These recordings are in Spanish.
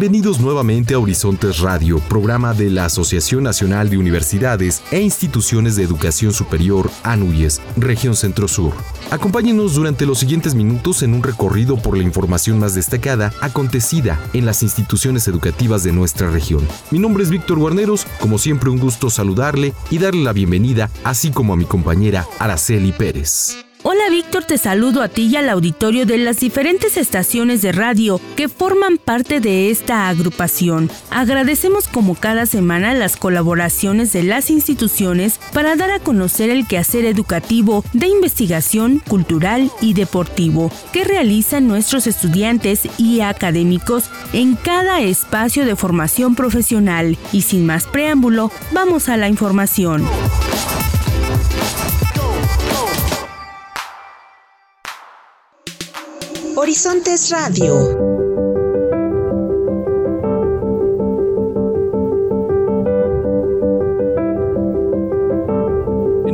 Bienvenidos nuevamente a Horizontes Radio, programa de la Asociación Nacional de Universidades e Instituciones de Educación Superior, ANUYES, Región Centro Sur. Acompáñenos durante los siguientes minutos en un recorrido por la información más destacada acontecida en las instituciones educativas de nuestra región. Mi nombre es Víctor Guarneros, como siempre un gusto saludarle y darle la bienvenida, así como a mi compañera Araceli Pérez. Hola Víctor, te saludo a ti y al auditorio de las diferentes estaciones de radio que forman parte de esta agrupación. Agradecemos como cada semana las colaboraciones de las instituciones para dar a conocer el quehacer educativo de investigación, cultural y deportivo que realizan nuestros estudiantes y académicos en cada espacio de formación profesional. Y sin más preámbulo, vamos a la información. Horizontes Radio.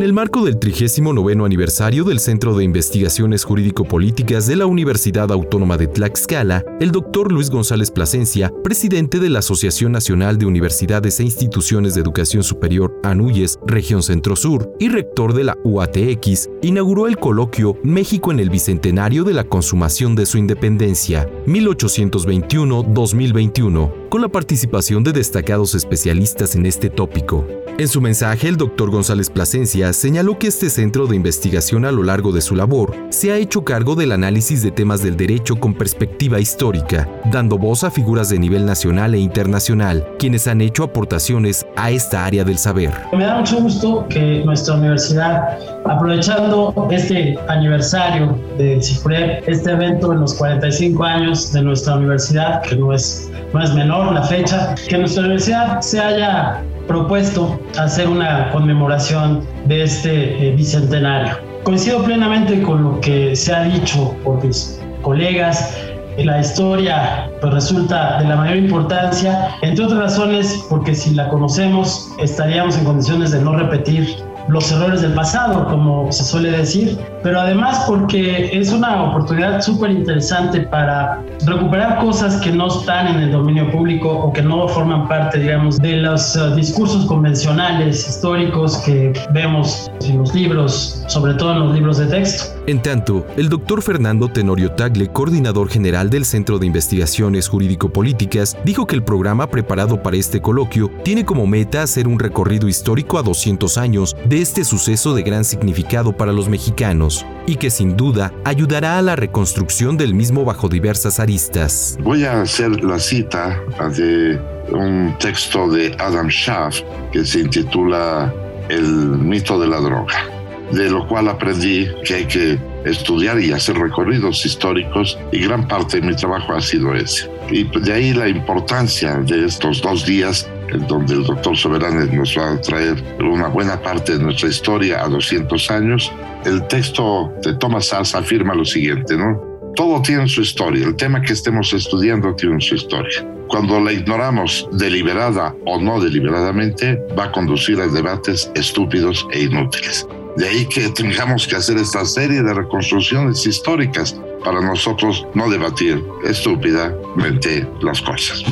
El marco del 39 aniversario del Centro de Investigaciones Jurídico-Políticas de la Universidad Autónoma de Tlaxcala, el doctor Luis González Plasencia, presidente de la Asociación Nacional de Universidades e Instituciones de Educación Superior ANUYES, Región Centro Sur, y rector de la UATX, inauguró el coloquio México en el Bicentenario de la Consumación de su Independencia, 1821-2021, con la participación de destacados especialistas en este tópico. En su mensaje, el doctor González Plasencia señaló que este centro de investigación a lo largo de su labor se ha hecho cargo del análisis de temas del derecho con perspectiva histórica, dando voz a figuras de nivel nacional e internacional, quienes han hecho aportaciones a esta área del saber. Me da mucho gusto que nuestra universidad, aprovechando este aniversario del CIFREP, este evento en los 45 años de nuestra universidad, que no es, no es menor la fecha, que nuestra universidad se haya propuesto hacer una conmemoración de este eh, bicentenario. Coincido plenamente con lo que se ha dicho por mis colegas. La historia pues, resulta de la mayor importancia, entre otras razones porque si la conocemos estaríamos en condiciones de no repetir los errores del pasado, como se suele decir, pero además porque es una oportunidad súper interesante para recuperar cosas que no están en el dominio público o que no forman parte, digamos, de los uh, discursos convencionales históricos que vemos en los libros, sobre todo en los libros de texto. En tanto, el doctor Fernando Tenorio Tagle, coordinador general del Centro de Investigaciones Jurídico-Políticas, dijo que el programa preparado para este coloquio tiene como meta hacer un recorrido histórico a 200 años de este suceso de gran significado para los mexicanos y que sin duda ayudará a la reconstrucción del mismo bajo diversas aristas. Voy a hacer la cita de un texto de Adam Schaff que se intitula El mito de la droga de lo cual aprendí que hay que estudiar y hacer recorridos históricos y gran parte de mi trabajo ha sido ese. Y de ahí la importancia de estos dos días en donde el doctor Soberanes nos va a traer una buena parte de nuestra historia a 200 años. El texto de Thomas Sass afirma lo siguiente, ¿no? Todo tiene su historia, el tema que estemos estudiando tiene su historia. Cuando la ignoramos deliberada o no deliberadamente, va a conducir a debates estúpidos e inútiles. De ahí que tengamos que hacer esta serie de reconstrucciones históricas para nosotros no debatir estúpidamente las cosas.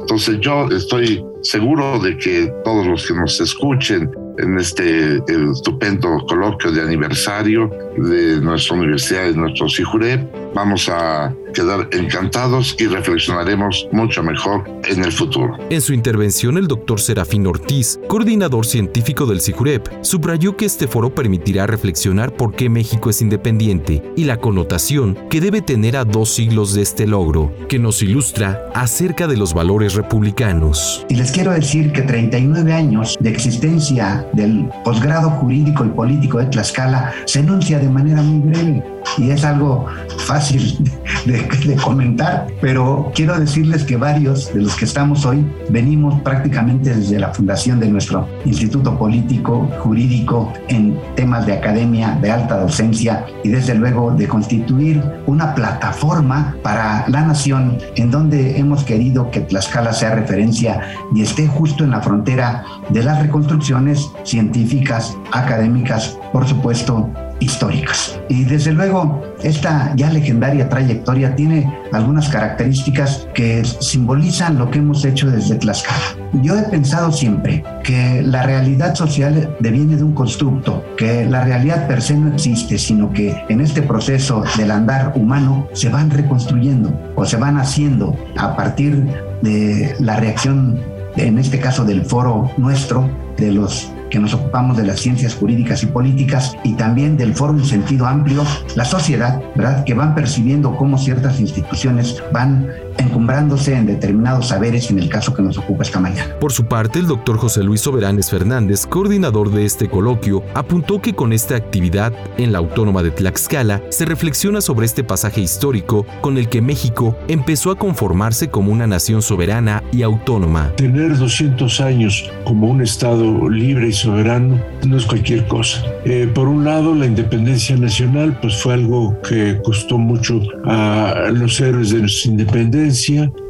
Entonces yo estoy seguro de que todos los que nos escuchen en este estupendo coloquio de aniversario de nuestra universidad, de nuestro CIJUREP. Vamos a quedar encantados y reflexionaremos mucho mejor en el futuro. En su intervención, el doctor Serafín Ortiz, coordinador científico del CIJUREP, subrayó que este foro permitirá reflexionar por qué México es independiente y la connotación que debe tener a dos siglos de este logro, que nos ilustra acerca de los valores republicanos. Y les quiero decir que 39 años de existencia del posgrado jurídico y político de Tlaxcala se enuncia de manera muy breve. Y es algo fácil de, comentar, pero quiero decirles que varios de los que estamos hoy venimos prácticamente desde la fundación de nuestro Instituto Político Jurídico en temas de academia, de alta docencia y desde luego de constituir una plataforma para la nación en donde hemos querido que Tlaxcala sea referencia y esté justo en la frontera de las reconstrucciones científicas, académicas, por supuesto, históricas. Y desde luego, esta ya legendaria trayectoria tiene algunas características que simbolizan lo que hemos hecho desde Tlaxcala. Yo he pensado siempre que la realidad social deviene de un constructo, que la realidad per se no existe, sino que en este proceso del andar humano se van reconstruyendo o se van haciendo a partir de la reacción, en este caso del foro nuestro, de los que nos ocupamos de las ciencias jurídicas y políticas y también del foro en sentido amplio, la sociedad, ¿verdad? Que van percibiendo cómo ciertas instituciones van encumbrándose en determinados saberes en el caso que nos ocupa esta mañana. Por su parte, el doctor José Luis Soberanes Fernández, coordinador de este coloquio, apuntó que con esta actividad en la Autónoma de Tlaxcala se reflexiona sobre este pasaje histórico con el que México empezó a conformarse como una nación soberana y autónoma. Tener 200 años como un Estado libre y soberano no es cualquier cosa. Eh, por un lado, la independencia nacional pues fue algo que costó mucho a los héroes de nuestra independencia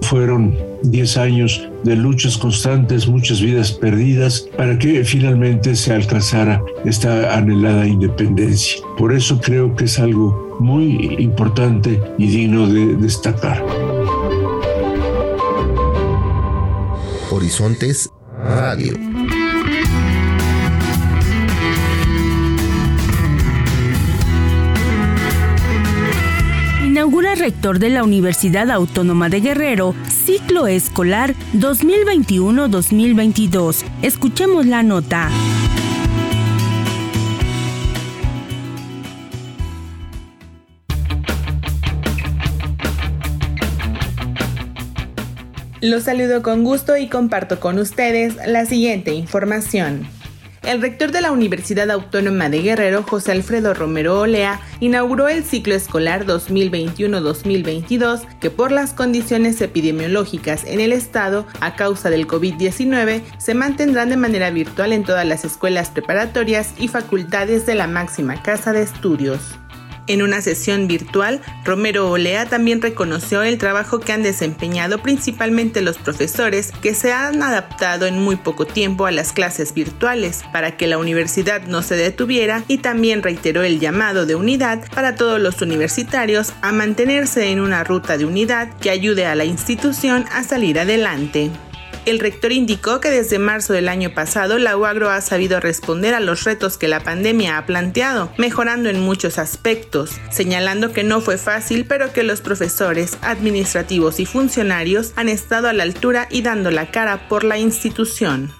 fueron 10 años de luchas constantes, muchas vidas perdidas, para que finalmente se alcanzara esta anhelada independencia. Por eso creo que es algo muy importante y digno de destacar. Horizontes Radio. Rector de la Universidad Autónoma de Guerrero, ciclo escolar 2021-2022. Escuchemos la nota. Los saludo con gusto y comparto con ustedes la siguiente información. El rector de la Universidad Autónoma de Guerrero, José Alfredo Romero Olea, inauguró el ciclo escolar 2021-2022 que por las condiciones epidemiológicas en el estado a causa del COVID-19 se mantendrán de manera virtual en todas las escuelas preparatorias y facultades de la máxima casa de estudios. En una sesión virtual, Romero Olea también reconoció el trabajo que han desempeñado principalmente los profesores que se han adaptado en muy poco tiempo a las clases virtuales para que la universidad no se detuviera y también reiteró el llamado de unidad para todos los universitarios a mantenerse en una ruta de unidad que ayude a la institución a salir adelante. El rector indicó que desde marzo del año pasado la UAGRO ha sabido responder a los retos que la pandemia ha planteado, mejorando en muchos aspectos, señalando que no fue fácil, pero que los profesores, administrativos y funcionarios han estado a la altura y dando la cara por la institución.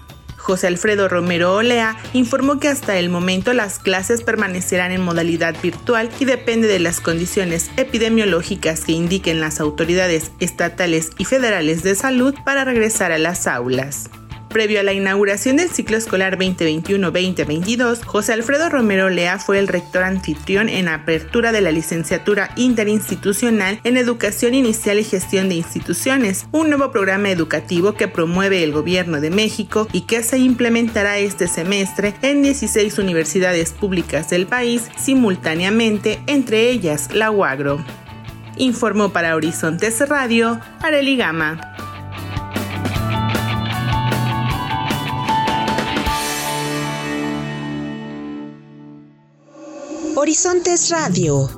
José Alfredo Romero Olea informó que hasta el momento las clases permanecerán en modalidad virtual y depende de las condiciones epidemiológicas que indiquen las autoridades estatales y federales de salud para regresar a las aulas. Previo a la inauguración del ciclo escolar 2021-2022, José Alfredo Romero Lea fue el rector anfitrión en apertura de la licenciatura interinstitucional en Educación Inicial y Gestión de Instituciones, un nuevo programa educativo que promueve el Gobierno de México y que se implementará este semestre en 16 universidades públicas del país simultáneamente, entre ellas la UAGRO. Informó para Horizontes Radio, Areli Gama. Horizontes Radio.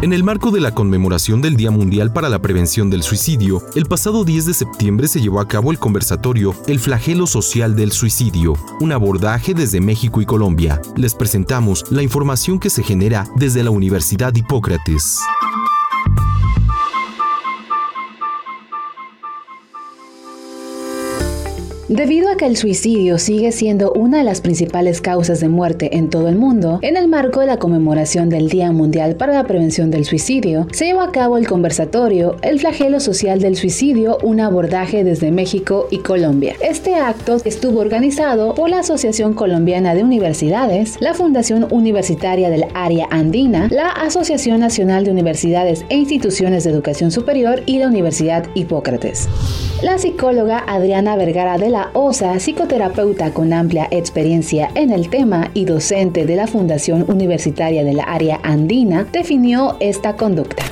En el marco de la conmemoración del Día Mundial para la Prevención del Suicidio, el pasado 10 de septiembre se llevó a cabo el conversatorio El flagelo social del suicidio, un abordaje desde México y Colombia. Les presentamos la información que se genera desde la Universidad Hipócrates. Debido a que el suicidio sigue siendo una de las principales causas de muerte en todo el mundo, en el marco de la conmemoración del Día Mundial para la Prevención del Suicidio, se llevó a cabo el conversatorio El flagelo social del suicidio, un abordaje desde México y Colombia. Este acto estuvo organizado por la Asociación Colombiana de Universidades, la Fundación Universitaria del Área Andina, la Asociación Nacional de Universidades e Instituciones de Educación Superior y la Universidad Hipócrates. La psicóloga Adriana Vergara de la OSA, psicoterapeuta con amplia experiencia en el tema y docente de la Fundación Universitaria del Área Andina, definió esta conducta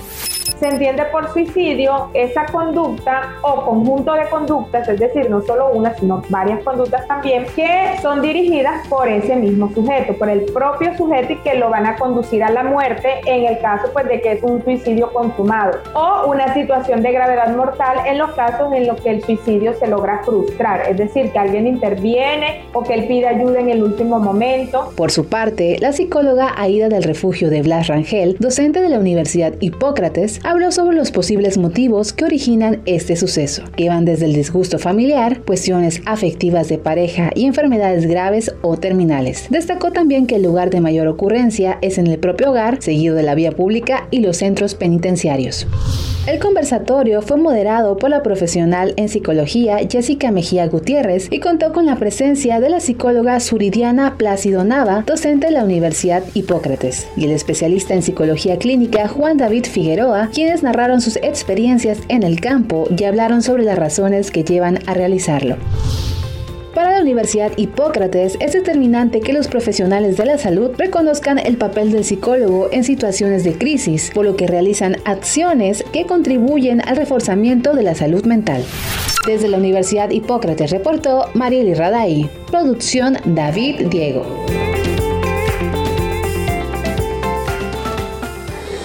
se entiende por suicidio esa conducta o conjunto de conductas, es decir, no solo una, sino varias conductas también, que son dirigidas por ese mismo sujeto, por el propio sujeto y que lo van a conducir a la muerte en el caso pues de que es un suicidio consumado o una situación de gravedad mortal en los casos en los que el suicidio se logra frustrar, es decir, que alguien interviene o que él pide ayuda en el último momento. Por su parte, la psicóloga Aida del Refugio de Blas Rangel, docente de la Universidad Hipócrates, habló sobre los posibles motivos que originan este suceso, que van desde el disgusto familiar, cuestiones afectivas de pareja y enfermedades graves o terminales. Destacó también que el lugar de mayor ocurrencia es en el propio hogar, seguido de la vía pública y los centros penitenciarios. El conversatorio fue moderado por la profesional en psicología Jessica Mejía Gutiérrez y contó con la presencia de la psicóloga Suridiana Plácido Nava, docente de la Universidad Hipócrates, y el especialista en psicología clínica Juan David Figueroa, quienes narraron sus experiencias en el campo y hablaron sobre las razones que llevan a realizarlo. Para la Universidad Hipócrates es determinante que los profesionales de la salud reconozcan el papel del psicólogo en situaciones de crisis, por lo que realizan acciones que contribuyen al reforzamiento de la salud mental. Desde la Universidad Hipócrates reportó Marieli Raday. Producción David Diego.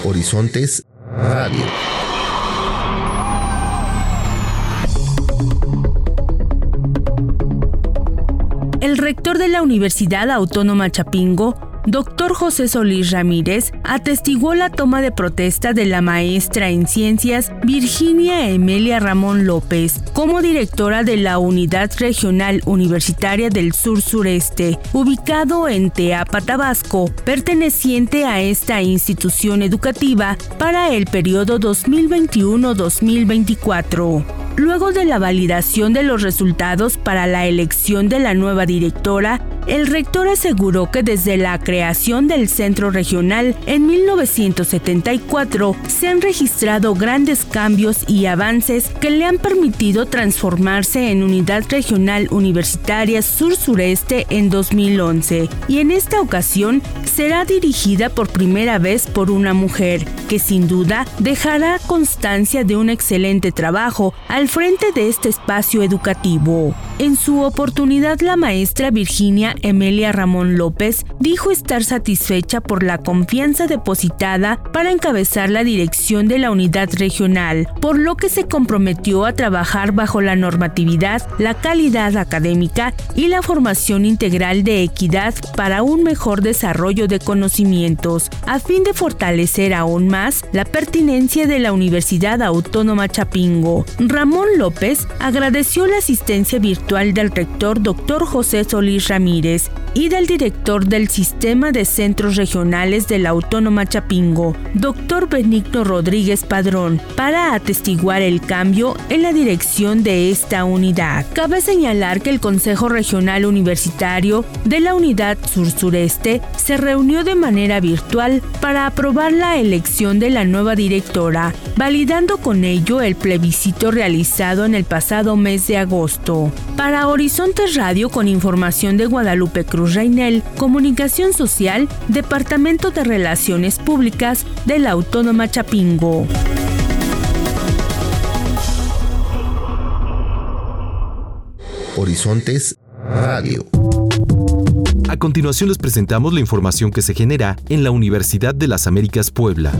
Horizontes Radio. El rector de la Universidad Autónoma Chapingo, Dr. José Solís Ramírez, atestiguó la toma de protesta de la maestra en ciencias Virginia Emilia Ramón López como directora de la Unidad Regional Universitaria del Sur Sureste, ubicado en Teapa, Tabasco, perteneciente a esta institución educativa para el periodo 2021-2024. Luego de la validación de los resultados para la elección de la nueva directora, el rector aseguró que desde la creación del centro regional en 1974 se han registrado grandes cambios y avances que le han permitido transformarse en unidad regional universitaria sur-sureste en 2011 y en esta ocasión será dirigida por primera vez por una mujer que sin duda dejará constancia de un excelente trabajo al frente de este espacio educativo. En su oportunidad la maestra Virginia Emilia Ramón López dijo estar satisfecha por la confianza depositada para encabezar la dirección de la unidad regional, por lo que se comprometió a trabajar bajo la normatividad, la calidad académica y la formación integral de equidad para un mejor desarrollo de conocimientos, a fin de fortalecer aún más la pertinencia de la Universidad Autónoma Chapingo. Ramón López agradeció la asistencia virtual del rector Dr. José Solís Ramírez Aires y del director del Sistema de Centros Regionales de la Autónoma Chapingo, Dr. Benigno Rodríguez Padrón, para atestiguar el cambio en la dirección de esta unidad. Cabe señalar que el Consejo Regional Universitario de la Unidad Sur-Sureste se reunió de manera virtual para aprobar la elección de la nueva directora, validando con ello el plebiscito realizado en el pasado mes de agosto. Para Horizontes Radio con información de Guadalupe Cruz Reinel, Comunicación Social, Departamento de Relaciones Públicas de la Autónoma Chapingo. Horizontes Radio. A continuación les presentamos la información que se genera en la Universidad de las Américas Puebla.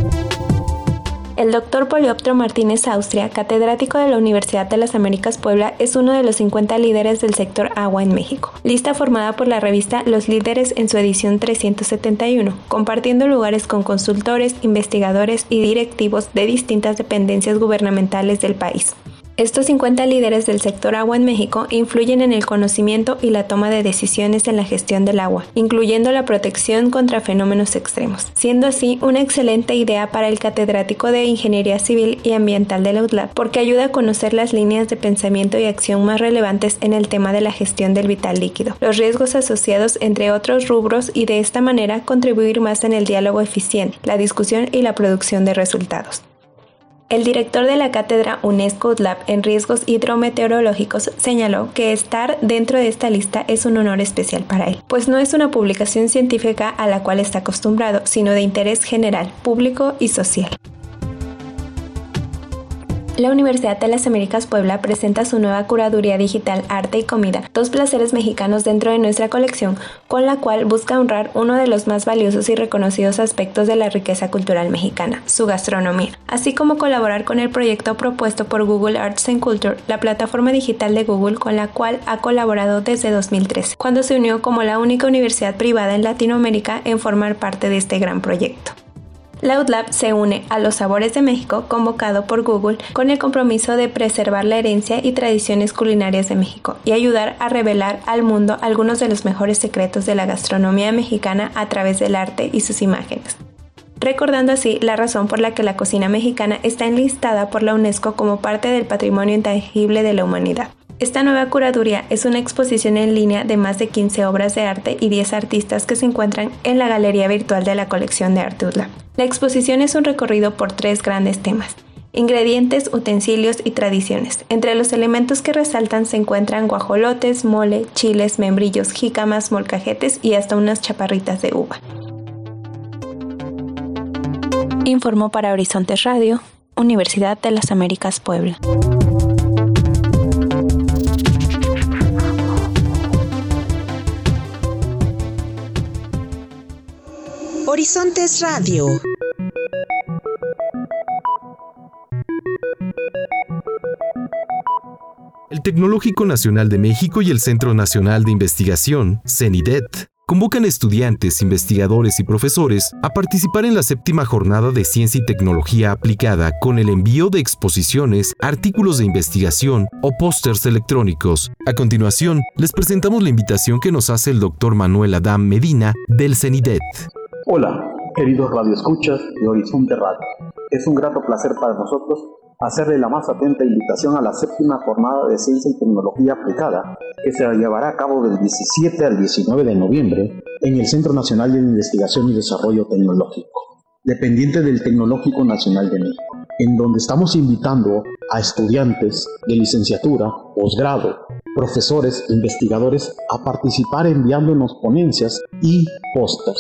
El doctor Polioptro Martínez Austria, catedrático de la Universidad de las Américas Puebla, es uno de los 50 líderes del sector agua en México. Lista formada por la revista Los Líderes en su edición 371, compartiendo lugares con consultores, investigadores y directivos de distintas dependencias gubernamentales del país. Estos 50 líderes del sector agua en México influyen en el conocimiento y la toma de decisiones en la gestión del agua, incluyendo la protección contra fenómenos extremos, siendo así una excelente idea para el catedrático de Ingeniería Civil y Ambiental de la UTLAB, porque ayuda a conocer las líneas de pensamiento y acción más relevantes en el tema de la gestión del vital líquido, los riesgos asociados entre otros rubros y de esta manera contribuir más en el diálogo eficiente, la discusión y la producción de resultados. El director de la cátedra UNESCO Lab en riesgos hidrometeorológicos señaló que estar dentro de esta lista es un honor especial para él, pues no es una publicación científica a la cual está acostumbrado, sino de interés general, público y social. La Universidad de las Américas Puebla presenta su nueva curaduría digital Arte y Comida, dos placeres mexicanos dentro de nuestra colección, con la cual busca honrar uno de los más valiosos y reconocidos aspectos de la riqueza cultural mexicana, su gastronomía, así como colaborar con el proyecto propuesto por Google Arts and Culture, la plataforma digital de Google con la cual ha colaborado desde 2013, cuando se unió como la única universidad privada en Latinoamérica en formar parte de este gran proyecto. Loudlab se une a Los Sabores de México, convocado por Google, con el compromiso de preservar la herencia y tradiciones culinarias de México y ayudar a revelar al mundo algunos de los mejores secretos de la gastronomía mexicana a través del arte y sus imágenes recordando así la razón por la que la cocina mexicana está enlistada por la UNESCO como parte del patrimonio intangible de la humanidad. Esta nueva curaduría es una exposición en línea de más de 15 obras de arte y 10 artistas que se encuentran en la galería virtual de la colección de Artudla. La exposición es un recorrido por tres grandes temas. Ingredientes, utensilios y tradiciones. Entre los elementos que resaltan se encuentran guajolotes, mole, chiles, membrillos, jícamas, molcajetes y hasta unas chaparritas de uva. Informó para Horizontes Radio, Universidad de las Américas Puebla. Horizontes Radio. El Tecnológico Nacional de México y el Centro Nacional de Investigación, CENIDET, convocan estudiantes, investigadores y profesores a participar en la séptima jornada de Ciencia y Tecnología Aplicada con el envío de exposiciones, artículos de investigación o pósters electrónicos. A continuación, les presentamos la invitación que nos hace el doctor Manuel Adam Medina del CENIDET. Hola, queridos radioescuchas de Horizonte Radio. Es un grato placer para nosotros hacerle la más atenta invitación a la séptima jornada de Ciencia y Tecnología Aplicada, que se llevará a cabo del 17 al 19 de noviembre en el Centro Nacional de Investigación y Desarrollo Tecnológico, dependiente del Tecnológico Nacional de México, en donde estamos invitando a estudiantes de licenciatura, posgrado, profesores, investigadores a participar enviándonos ponencias y pósters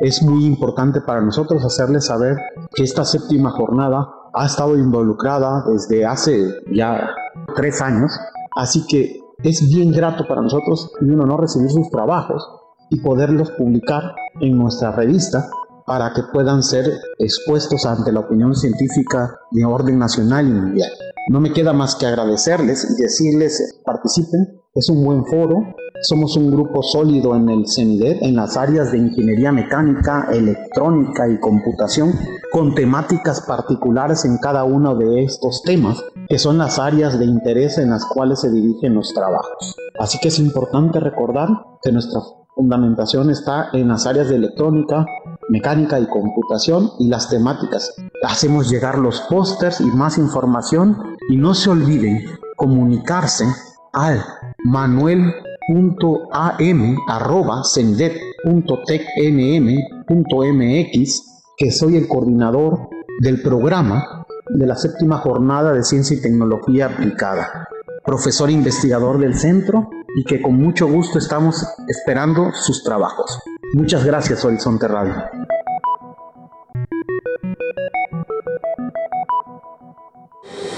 es muy importante para nosotros hacerles saber que esta séptima jornada ha estado involucrada desde hace ya tres años, así que es bien grato para nosotros y un honor recibir sus trabajos y poderlos publicar en nuestra revista para que puedan ser expuestos ante la opinión científica de orden nacional y mundial. No me queda más que agradecerles y decirles participen, es un buen foro, somos un grupo sólido en el CENIDET, en las áreas de ingeniería mecánica, electrónica y computación, con temáticas particulares en cada uno de estos temas, que son las áreas de interés en las cuales se dirigen los trabajos. Así que es importante recordar que nuestra fundamentación está en las áreas de electrónica, mecánica y computación y las temáticas. Hacemos llegar los pósters y más información y no se olviden comunicarse al Manuel am.sendet.tecnm.mx, que soy el coordinador del programa de la séptima jornada de Ciencia y Tecnología Aplicada, profesor investigador del centro y que con mucho gusto estamos esperando sus trabajos. Muchas gracias, Horizonte Radio.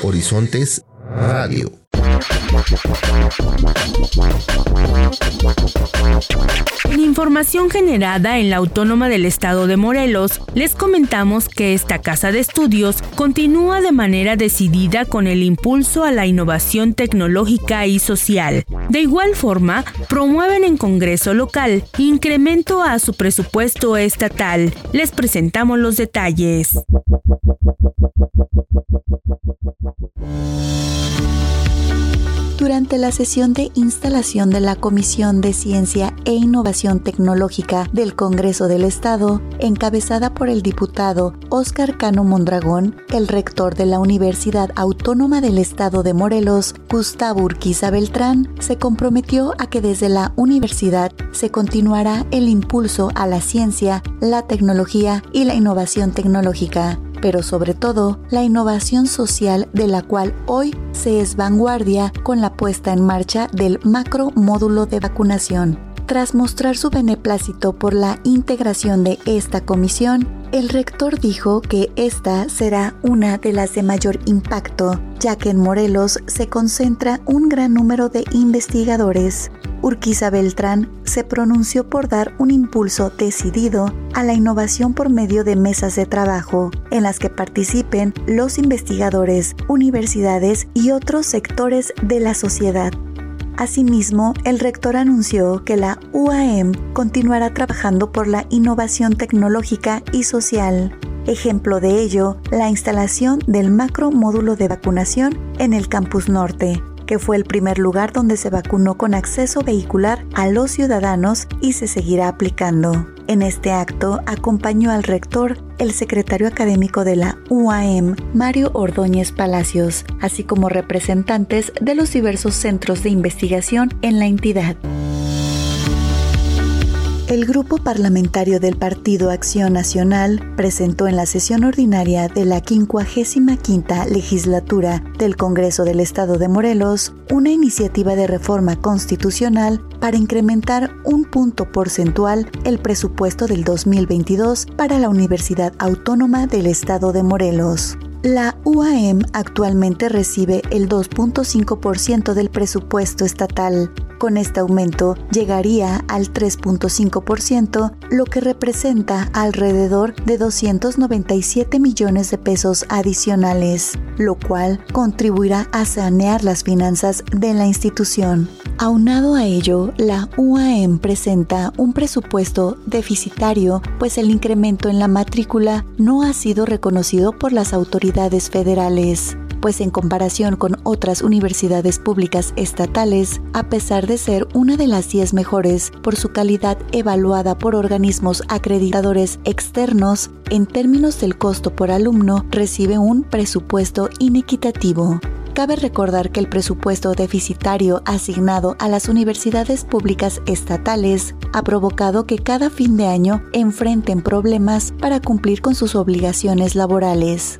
Horizontes Radio. En información generada en la Autónoma del Estado de Morelos, les comentamos que esta casa de estudios continúa de manera decidida con el impulso a la innovación tecnológica y social. De igual forma, promueven en Congreso local incremento a su presupuesto estatal. Les presentamos los detalles. Durante la sesión de instalación de la Comisión de Ciencia e Innovación Tecnológica del Congreso del Estado, encabezada por el diputado Óscar Cano Mondragón, el rector de la Universidad Autónoma del Estado de Morelos, Gustavo Urquiza Beltrán, se comprometió a que desde la universidad se continuará el impulso a la ciencia, la tecnología y la innovación tecnológica pero sobre todo la innovación social de la cual hoy se es vanguardia con la puesta en marcha del macro módulo de vacunación. Tras mostrar su beneplácito por la integración de esta comisión, el rector dijo que esta será una de las de mayor impacto, ya que en Morelos se concentra un gran número de investigadores. Urquiza Beltrán se pronunció por dar un impulso decidido a la innovación por medio de mesas de trabajo, en las que participen los investigadores, universidades y otros sectores de la sociedad. Asimismo, el rector anunció que la UAM continuará trabajando por la innovación tecnológica y social. Ejemplo de ello, la instalación del macro módulo de vacunación en el campus norte, que fue el primer lugar donde se vacunó con acceso vehicular a los ciudadanos y se seguirá aplicando. En este acto acompañó al rector el secretario académico de la UAM, Mario Ordóñez Palacios, así como representantes de los diversos centros de investigación en la entidad. El grupo parlamentario del Partido Acción Nacional presentó en la sesión ordinaria de la 55 legislatura del Congreso del Estado de Morelos una iniciativa de reforma constitucional para incrementar un punto porcentual el presupuesto del 2022 para la Universidad Autónoma del Estado de Morelos. La UAM actualmente recibe el 2.5% del presupuesto estatal. Con este aumento llegaría al 3.5%, lo que representa alrededor de 297 millones de pesos adicionales, lo cual contribuirá a sanear las finanzas de la institución. Aunado a ello, la UAM presenta un presupuesto deficitario, pues el incremento en la matrícula no ha sido reconocido por las autoridades federales pues en comparación con otras universidades públicas estatales, a pesar de ser una de las 10 mejores por su calidad evaluada por organismos acreditadores externos, en términos del costo por alumno, recibe un presupuesto inequitativo. Cabe recordar que el presupuesto deficitario asignado a las universidades públicas estatales ha provocado que cada fin de año enfrenten problemas para cumplir con sus obligaciones laborales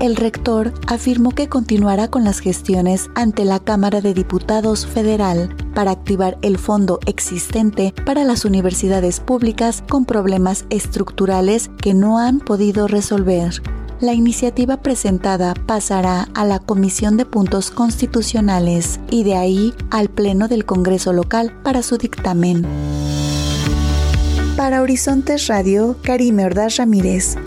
el rector afirmó que continuará con las gestiones ante la Cámara de Diputados Federal para activar el fondo existente para las universidades públicas con problemas estructurales que no han podido resolver. La iniciativa presentada pasará a la Comisión de Puntos Constitucionales y de ahí al Pleno del Congreso local para su dictamen. Para Horizontes Radio, Karime Ordaz Ramírez.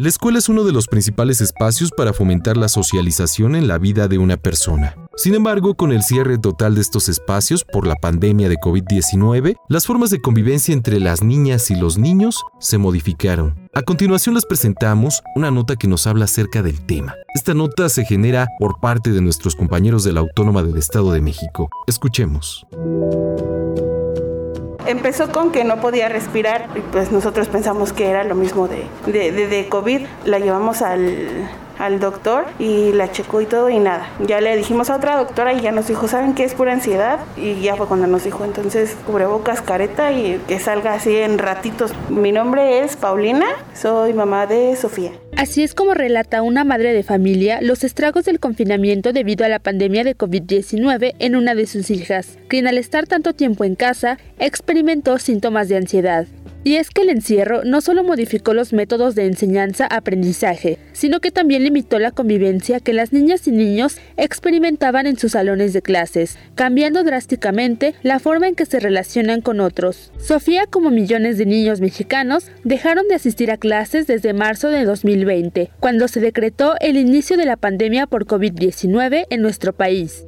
La escuela es uno de los principales espacios para fomentar la socialización en la vida de una persona. Sin embargo, con el cierre total de estos espacios por la pandemia de COVID-19, las formas de convivencia entre las niñas y los niños se modificaron. A continuación les presentamos una nota que nos habla acerca del tema. Esta nota se genera por parte de nuestros compañeros de la Autónoma del Estado de México. Escuchemos empezó con que no podía respirar y pues nosotros pensamos que era lo mismo de, de, de, COVID. La llevamos al, al doctor y la checó y todo y nada. Ya le dijimos a otra doctora y ya nos dijo, ¿saben qué es pura ansiedad? Y ya fue cuando nos dijo, entonces cubrebocas, careta y que salga así en ratitos. Mi nombre es Paulina, soy mamá de Sofía. Así es como relata una madre de familia los estragos del confinamiento debido a la pandemia de COVID-19 en una de sus hijas, quien al estar tanto tiempo en casa experimentó síntomas de ansiedad. Y es que el encierro no solo modificó los métodos de enseñanza-aprendizaje, sino que también limitó la convivencia que las niñas y niños experimentaban en sus salones de clases, cambiando drásticamente la forma en que se relacionan con otros. Sofía, como millones de niños mexicanos, dejaron de asistir a clases desde marzo de 2020, cuando se decretó el inicio de la pandemia por COVID-19 en nuestro país.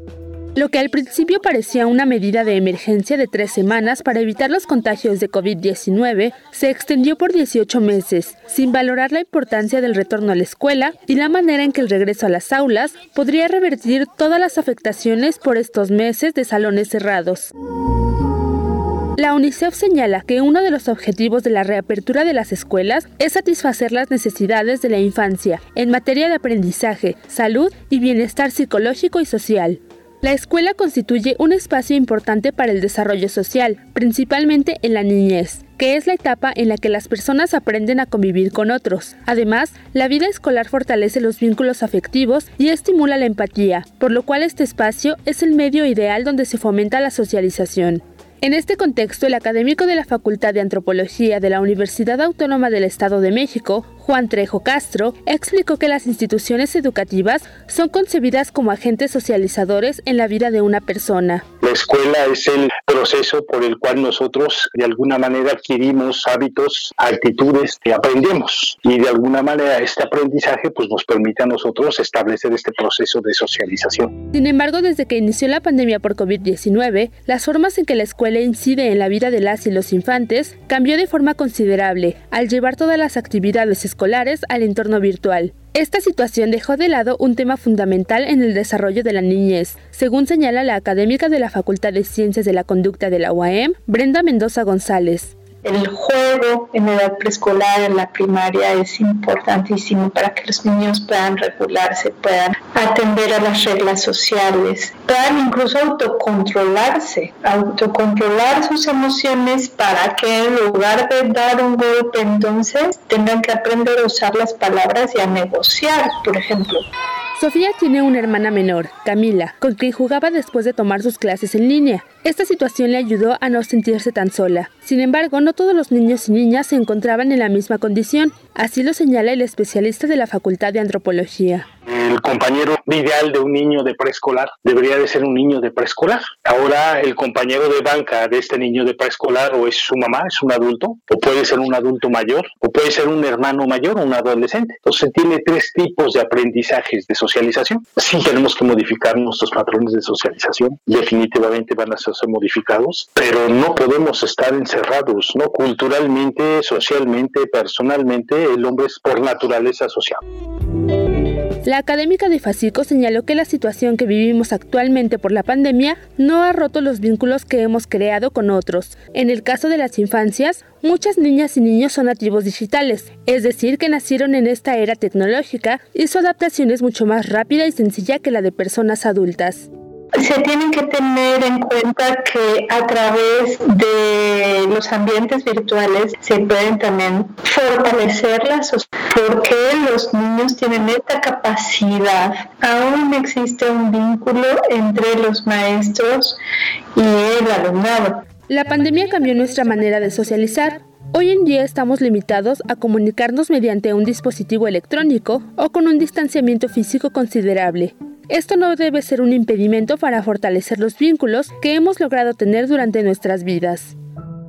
Lo que al principio parecía una medida de emergencia de tres semanas para evitar los contagios de COVID-19 se extendió por 18 meses, sin valorar la importancia del retorno a la escuela y la manera en que el regreso a las aulas podría revertir todas las afectaciones por estos meses de salones cerrados. La UNICEF señala que uno de los objetivos de la reapertura de las escuelas es satisfacer las necesidades de la infancia en materia de aprendizaje, salud y bienestar psicológico y social. La escuela constituye un espacio importante para el desarrollo social, principalmente en la niñez, que es la etapa en la que las personas aprenden a convivir con otros. Además, la vida escolar fortalece los vínculos afectivos y estimula la empatía, por lo cual este espacio es el medio ideal donde se fomenta la socialización. En este contexto, el académico de la Facultad de Antropología de la Universidad Autónoma del Estado de México, Juan Trejo Castro, explicó que las instituciones educativas son concebidas como agentes socializadores en la vida de una persona. La escuela es el proceso por el cual nosotros de alguna manera adquirimos hábitos, actitudes y aprendemos. Y de alguna manera este aprendizaje pues nos permite a nosotros establecer este proceso de socialización. Sin embargo, desde que inició la pandemia por COVID-19, las formas en que la escuela incide en la vida de las y los infantes cambió de forma considerable al llevar todas las actividades escolares al entorno virtual. Esta situación dejó de lado un tema fundamental en el desarrollo de la niñez, según señala la académica de la Facultad de Ciencias de la Conducta de la UAM, Brenda Mendoza González. El juego en edad preescolar, en la primaria, es importantísimo para que los niños puedan regularse, puedan atender a las reglas sociales, puedan incluso autocontrolarse, autocontrolar sus emociones para que en lugar de dar un golpe, entonces tengan que aprender a usar las palabras y a negociar, por ejemplo. Sofía tiene una hermana menor, Camila, con quien jugaba después de tomar sus clases en línea. Esta situación le ayudó a no sentirse tan sola. Sin embargo, no todos los niños y niñas se encontraban en la misma condición, así lo señala el especialista de la Facultad de Antropología. El compañero ideal de un niño de preescolar debería de ser un niño de preescolar. Ahora el compañero de banca de este niño de preescolar o es su mamá, es un adulto, o puede ser un adulto mayor, o puede ser un hermano mayor un adolescente. Entonces tiene tres tipos de aprendizajes de socialización. Sí tenemos que modificar nuestros patrones de socialización, definitivamente van a ser modificados, pero no podemos estar encerrados, ¿no? Culturalmente, socialmente, personalmente, el hombre es por naturaleza social. La académica de Facico señaló que la situación que vivimos actualmente por la pandemia no ha roto los vínculos que hemos creado con otros. En el caso de las infancias, muchas niñas y niños son nativos digitales, es decir, que nacieron en esta era tecnológica y su adaptación es mucho más rápida y sencilla que la de personas adultas se tienen que tener en cuenta que a través de los ambientes virtuales se pueden también fortalecerlas porque los niños tienen esta capacidad. Aún existe un vínculo entre los maestros y el alumnado. La pandemia cambió nuestra manera de socializar. Hoy en día estamos limitados a comunicarnos mediante un dispositivo electrónico o con un distanciamiento físico considerable. Esto no debe ser un impedimento para fortalecer los vínculos que hemos logrado tener durante nuestras vidas.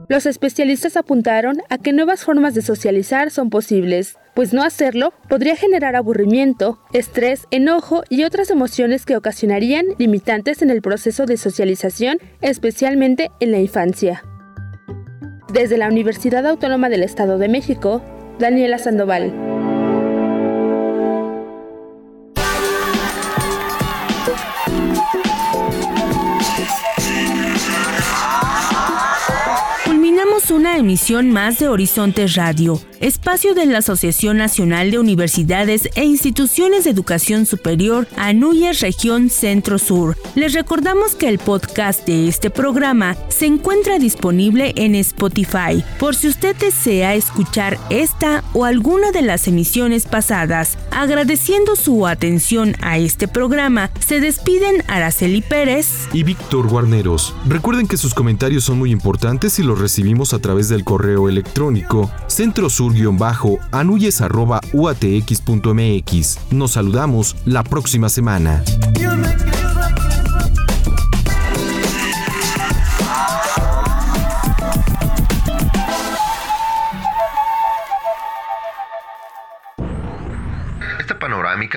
Los especialistas apuntaron a que nuevas formas de socializar son posibles, pues no hacerlo podría generar aburrimiento, estrés, enojo y otras emociones que ocasionarían limitantes en el proceso de socialización, especialmente en la infancia. Desde la Universidad Autónoma del Estado de México, Daniela Sandoval. Una emisión más de Horizontes Radio, espacio de la Asociación Nacional de Universidades e Instituciones de Educación Superior ANUYES Región Centro Sur. Les recordamos que el podcast de este programa se encuentra disponible en Spotify, por si usted desea escuchar esta o alguna de las emisiones pasadas. Agradeciendo su atención a este programa, se despiden Araceli Pérez y Víctor Guarneros. Recuerden que sus comentarios son muy importantes y los recibimos a través del correo electrónico centrosur-anuyes.uatx.mx. Nos saludamos la próxima semana.